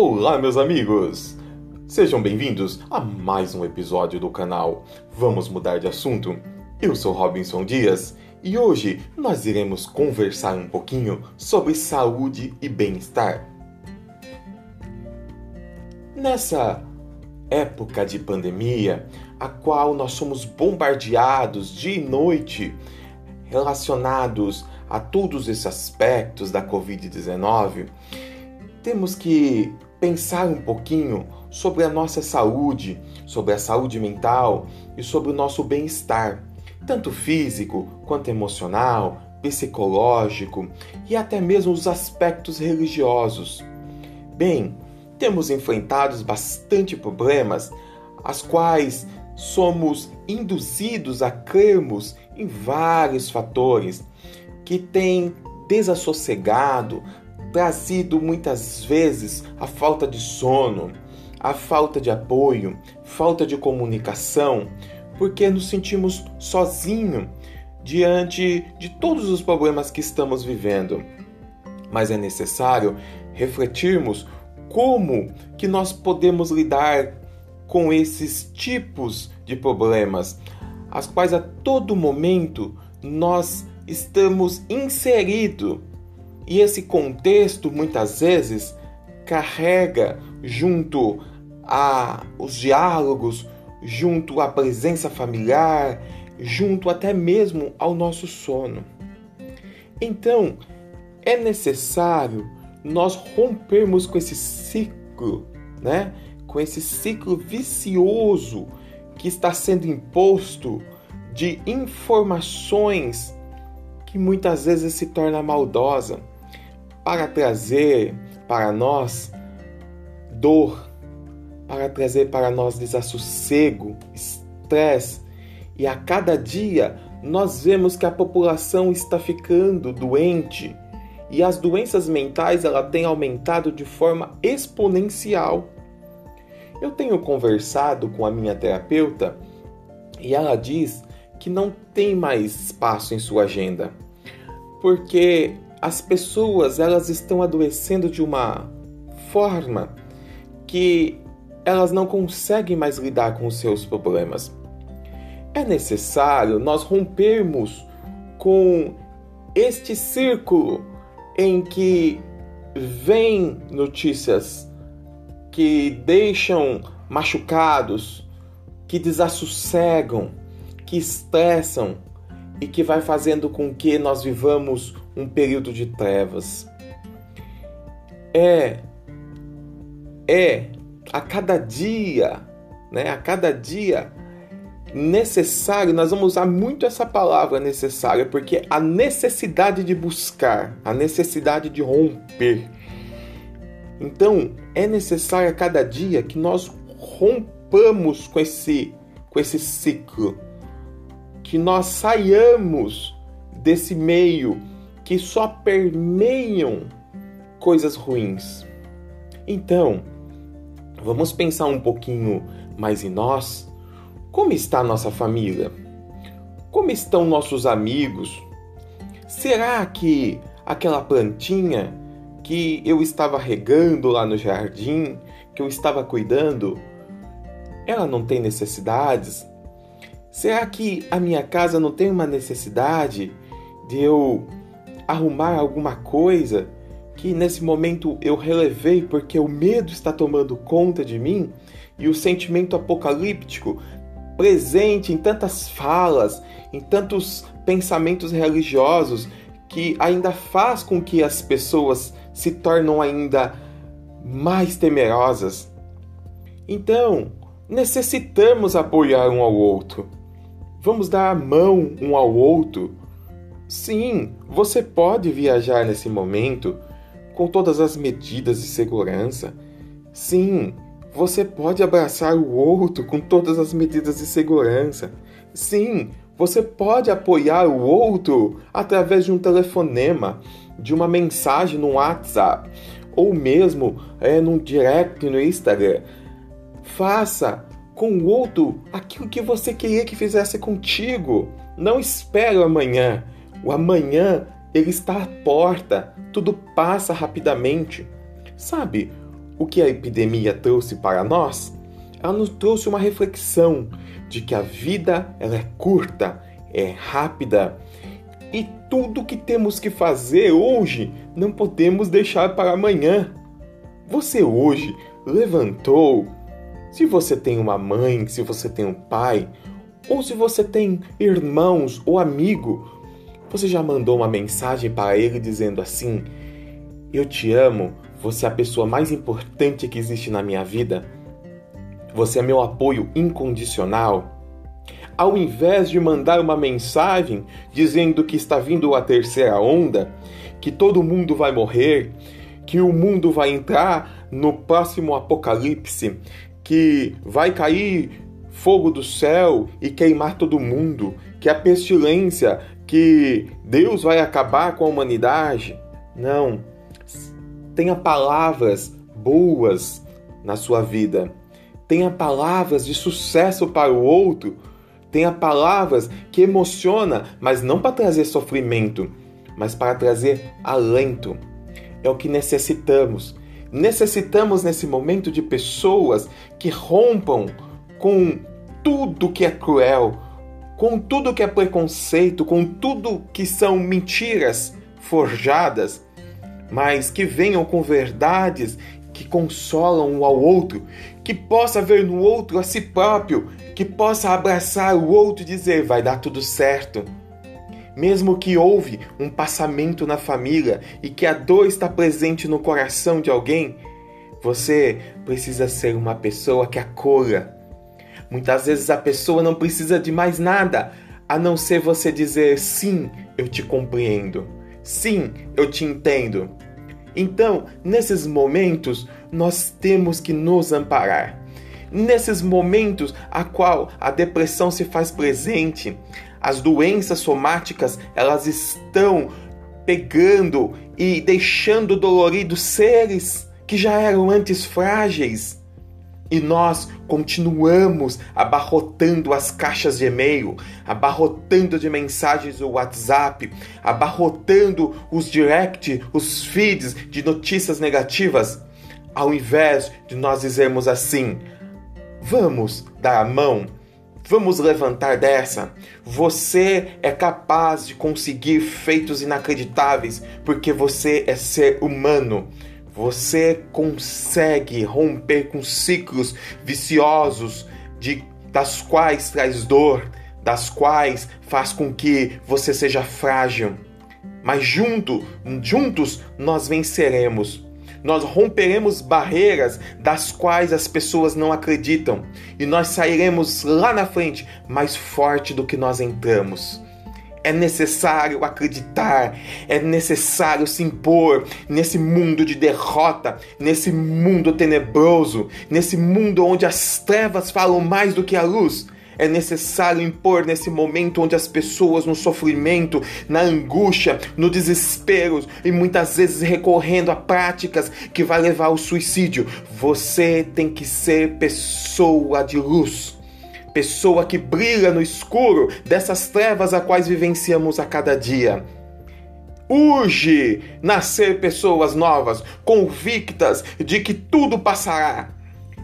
Olá, meus amigos! Sejam bem-vindos a mais um episódio do canal Vamos Mudar de Assunto. Eu sou Robinson Dias e hoje nós iremos conversar um pouquinho sobre saúde e bem-estar. Nessa época de pandemia, a qual nós somos bombardeados dia e noite relacionados a todos esses aspectos da Covid-19, temos que pensar um pouquinho sobre a nossa saúde, sobre a saúde mental e sobre o nosso bem-estar, tanto físico quanto emocional, psicológico e até mesmo os aspectos religiosos. Bem, temos enfrentado bastante problemas, as quais somos induzidos a crermos em vários fatores que têm desassossegado, trazido muitas vezes a falta de sono, a falta de apoio, falta de comunicação, porque nos sentimos sozinhos diante de todos os problemas que estamos vivendo. Mas é necessário refletirmos como que nós podemos lidar com esses tipos de problemas, as quais a todo momento nós estamos inseridos e esse contexto muitas vezes carrega junto a os diálogos, junto à presença familiar, junto até mesmo ao nosso sono. Então, é necessário nós rompermos com esse ciclo, né? Com esse ciclo vicioso que está sendo imposto de informações que muitas vezes se torna maldosa para trazer para nós dor, para trazer para nós desassossego, estresse, e a cada dia nós vemos que a população está ficando doente e as doenças mentais ela tem aumentado de forma exponencial. Eu tenho conversado com a minha terapeuta e ela diz que não tem mais espaço em sua agenda, porque as pessoas elas estão adoecendo de uma forma que elas não conseguem mais lidar com os seus problemas. É necessário nós rompermos com este círculo em que vem notícias que deixam machucados, que desassossegam, que estressam e que vai fazendo com que nós vivamos um período de trevas. É é a cada dia, né? A cada dia necessário, nós vamos usar muito essa palavra necessária, porque a necessidade de buscar, a necessidade de romper. Então, é necessário a cada dia que nós rompamos com esse com esse ciclo que nós saiamos desse meio que só permeiam coisas ruins. Então, vamos pensar um pouquinho mais em nós. Como está nossa família? Como estão nossos amigos? Será que aquela plantinha que eu estava regando lá no jardim, que eu estava cuidando, ela não tem necessidades? Será que a minha casa não tem uma necessidade de eu arrumar alguma coisa que nesse momento eu relevei porque o medo está tomando conta de mim e o sentimento apocalíptico presente em tantas falas, em tantos pensamentos religiosos que ainda faz com que as pessoas se tornam ainda mais temerosas. Então, necessitamos apoiar um ao outro. Vamos dar a mão um ao outro. Sim, você pode viajar nesse momento com todas as medidas de segurança. Sim, você pode abraçar o outro com todas as medidas de segurança. Sim, você pode apoiar o outro através de um telefonema, de uma mensagem no WhatsApp ou mesmo é, num direct no Instagram. Faça com o outro aquilo que você queria que fizesse contigo. Não espere amanhã. O amanhã ele está à porta. Tudo passa rapidamente. Sabe? o que a epidemia trouxe para nós? Ela nos trouxe uma reflexão de que a vida ela é curta, é rápida e tudo que temos que fazer hoje não podemos deixar para amanhã. Você hoje levantou? Se você tem uma mãe, se você tem um pai, ou se você tem irmãos ou amigo, você já mandou uma mensagem para ele dizendo assim: Eu te amo, você é a pessoa mais importante que existe na minha vida, você é meu apoio incondicional. Ao invés de mandar uma mensagem dizendo que está vindo a terceira onda, que todo mundo vai morrer, que o mundo vai entrar no próximo apocalipse, que vai cair fogo do céu e queimar todo mundo, que a pestilência, que Deus vai acabar com a humanidade. Não. Tenha palavras boas na sua vida. Tenha palavras de sucesso para o outro. Tenha palavras que emociona, mas não para trazer sofrimento, mas para trazer alento. É o que necessitamos. Necessitamos nesse momento de pessoas que rompam com tudo que é cruel, com tudo que é preconceito, com tudo que são mentiras forjadas, mas que venham com verdades que consolam um ao outro, que possa ver no outro a si próprio, que possa abraçar o outro e dizer vai dar tudo certo. Mesmo que houve um passamento na família e que a dor está presente no coração de alguém, você precisa ser uma pessoa que acolha, Muitas vezes a pessoa não precisa de mais nada a não ser você dizer sim, eu te compreendo. Sim, eu te entendo. Então, nesses momentos, nós temos que nos amparar. Nesses momentos a qual a depressão se faz presente, as doenças somáticas, elas estão pegando e deixando doloridos seres que já eram antes frágeis. E nós continuamos abarrotando as caixas de e-mail, abarrotando de mensagens do WhatsApp, abarrotando os direct, os feeds de notícias negativas, ao invés de nós dizermos assim: vamos dar a mão, vamos levantar dessa. Você é capaz de conseguir feitos inacreditáveis porque você é ser humano. Você consegue romper com ciclos viciosos de das quais traz dor, das quais faz com que você seja frágil. Mas junto, juntos nós venceremos. Nós romperemos barreiras das quais as pessoas não acreditam e nós sairemos lá na frente mais forte do que nós entramos. É necessário acreditar, é necessário se impor nesse mundo de derrota, nesse mundo tenebroso, nesse mundo onde as trevas falam mais do que a luz. É necessário impor nesse momento onde as pessoas no sofrimento, na angústia, no desespero e muitas vezes recorrendo a práticas que vai levar ao suicídio. Você tem que ser pessoa de luz pessoa que brilha no escuro dessas trevas a quais vivenciamos a cada dia. Urge nascer pessoas novas, convictas de que tudo passará,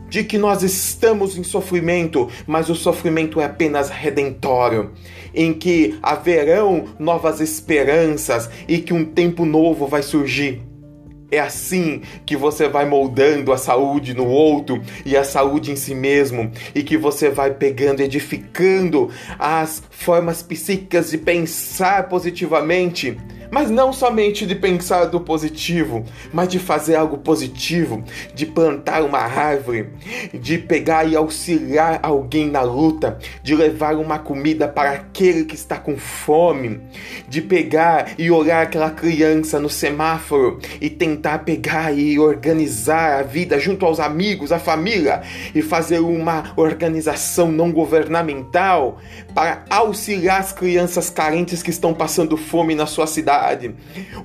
de que nós estamos em sofrimento, mas o sofrimento é apenas redentório, em que haverão novas esperanças e que um tempo novo vai surgir. É assim que você vai moldando a saúde no outro e a saúde em si mesmo, e que você vai pegando, edificando as formas psíquicas de pensar positivamente mas não somente de pensar do positivo, mas de fazer algo positivo, de plantar uma árvore, de pegar e auxiliar alguém na luta, de levar uma comida para aquele que está com fome, de pegar e olhar aquela criança no semáforo e tentar pegar e organizar a vida junto aos amigos, a família e fazer uma organização não governamental para auxiliar as crianças carentes que estão passando fome na sua cidade.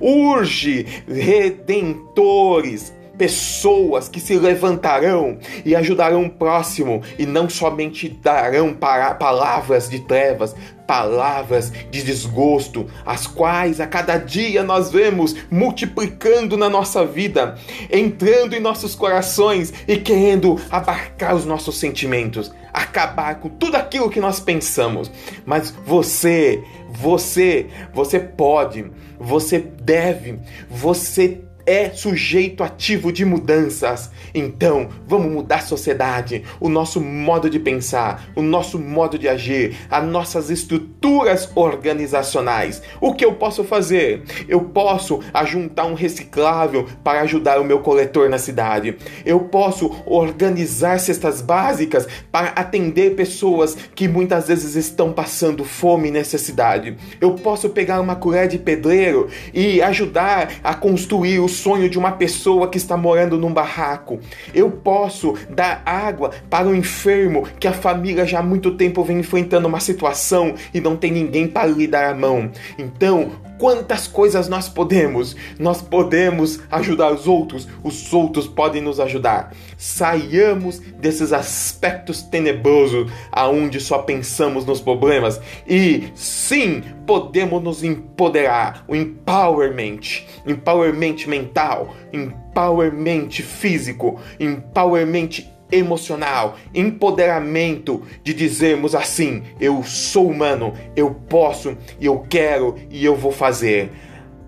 Urge redentores pessoas que se levantarão e ajudarão o próximo e não somente darão para palavras de trevas, palavras de desgosto, as quais a cada dia nós vemos multiplicando na nossa vida, entrando em nossos corações e querendo abarcar os nossos sentimentos, acabar com tudo aquilo que nós pensamos. Mas você, você, você pode, você deve, você é sujeito ativo de mudanças. Então, vamos mudar a sociedade, o nosso modo de pensar, o nosso modo de agir, as nossas estruturas organizacionais. O que eu posso fazer? Eu posso ajuntar um reciclável para ajudar o meu coletor na cidade. Eu posso organizar cestas básicas para atender pessoas que muitas vezes estão passando fome e necessidade. Eu posso pegar uma colher de pedreiro e ajudar a construir os sonho de uma pessoa que está morando num barraco. Eu posso dar água para um enfermo que a família já há muito tempo vem enfrentando uma situação e não tem ninguém para lhe dar a mão. Então, quantas coisas nós podemos. Nós podemos ajudar os outros, os outros podem nos ajudar. Saiamos desses aspectos tenebrosos aonde só pensamos nos problemas e sim, podemos nos empoderar, o empowerment, empowerment mental, empowerment físico, empowerment emocional, empoderamento de dizermos assim: eu sou humano, eu posso, eu quero e eu vou fazer.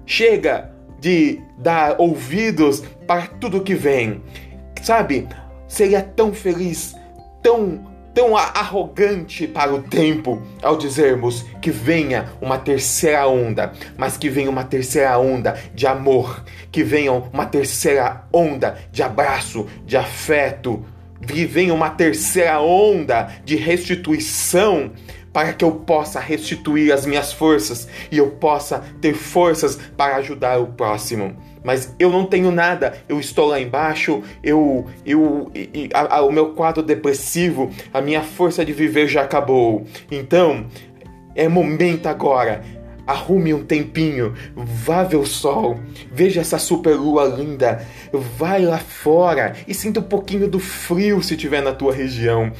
Chega de dar ouvidos para tudo que vem. Sabe? Seria tão feliz, tão tão arrogante para o tempo ao dizermos que venha uma terceira onda, mas que venha uma terceira onda de amor, que venha uma terceira onda de abraço, de afeto, venha uma terceira onda de restituição para que eu possa restituir as minhas forças e eu possa ter forças para ajudar o próximo. Mas eu não tenho nada, eu estou lá embaixo, eu, eu, a, a, o meu quadro depressivo, a minha força de viver já acabou. Então, é momento agora Arrume um tempinho, vá ver o sol, veja essa super lua linda, vai lá fora e sinta um pouquinho do frio se tiver na tua região.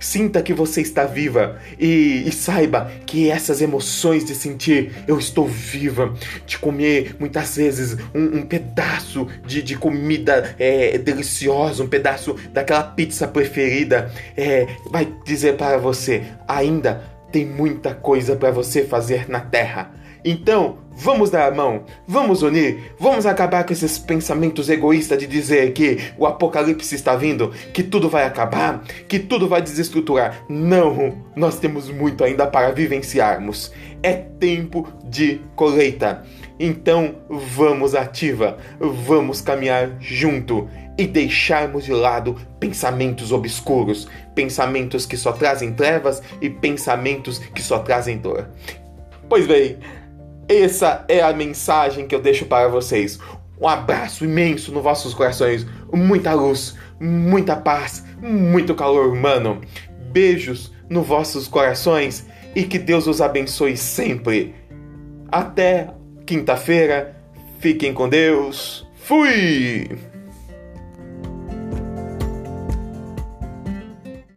Sinta que você está viva e, e, saiba que essas emoções de sentir eu estou viva, de comer muitas vezes um, um pedaço de, de comida é, deliciosa, um pedaço daquela pizza preferida, é, vai dizer para você: ainda tem muita coisa para você fazer na Terra. Então, vamos dar a mão, vamos unir, vamos acabar com esses pensamentos egoístas de dizer que o apocalipse está vindo, que tudo vai acabar, que tudo vai desestruturar. Não, nós temos muito ainda para vivenciarmos. É tempo de colheita. Então, vamos ativa, vamos caminhar junto e deixarmos de lado pensamentos obscuros, pensamentos que só trazem trevas e pensamentos que só trazem dor. Pois bem, essa é a mensagem que eu deixo para vocês. Um abraço imenso nos vossos corações, muita luz, muita paz, muito calor humano. Beijos nos vossos corações e que Deus os abençoe sempre. Até quinta-feira. Fiquem com Deus. Fui!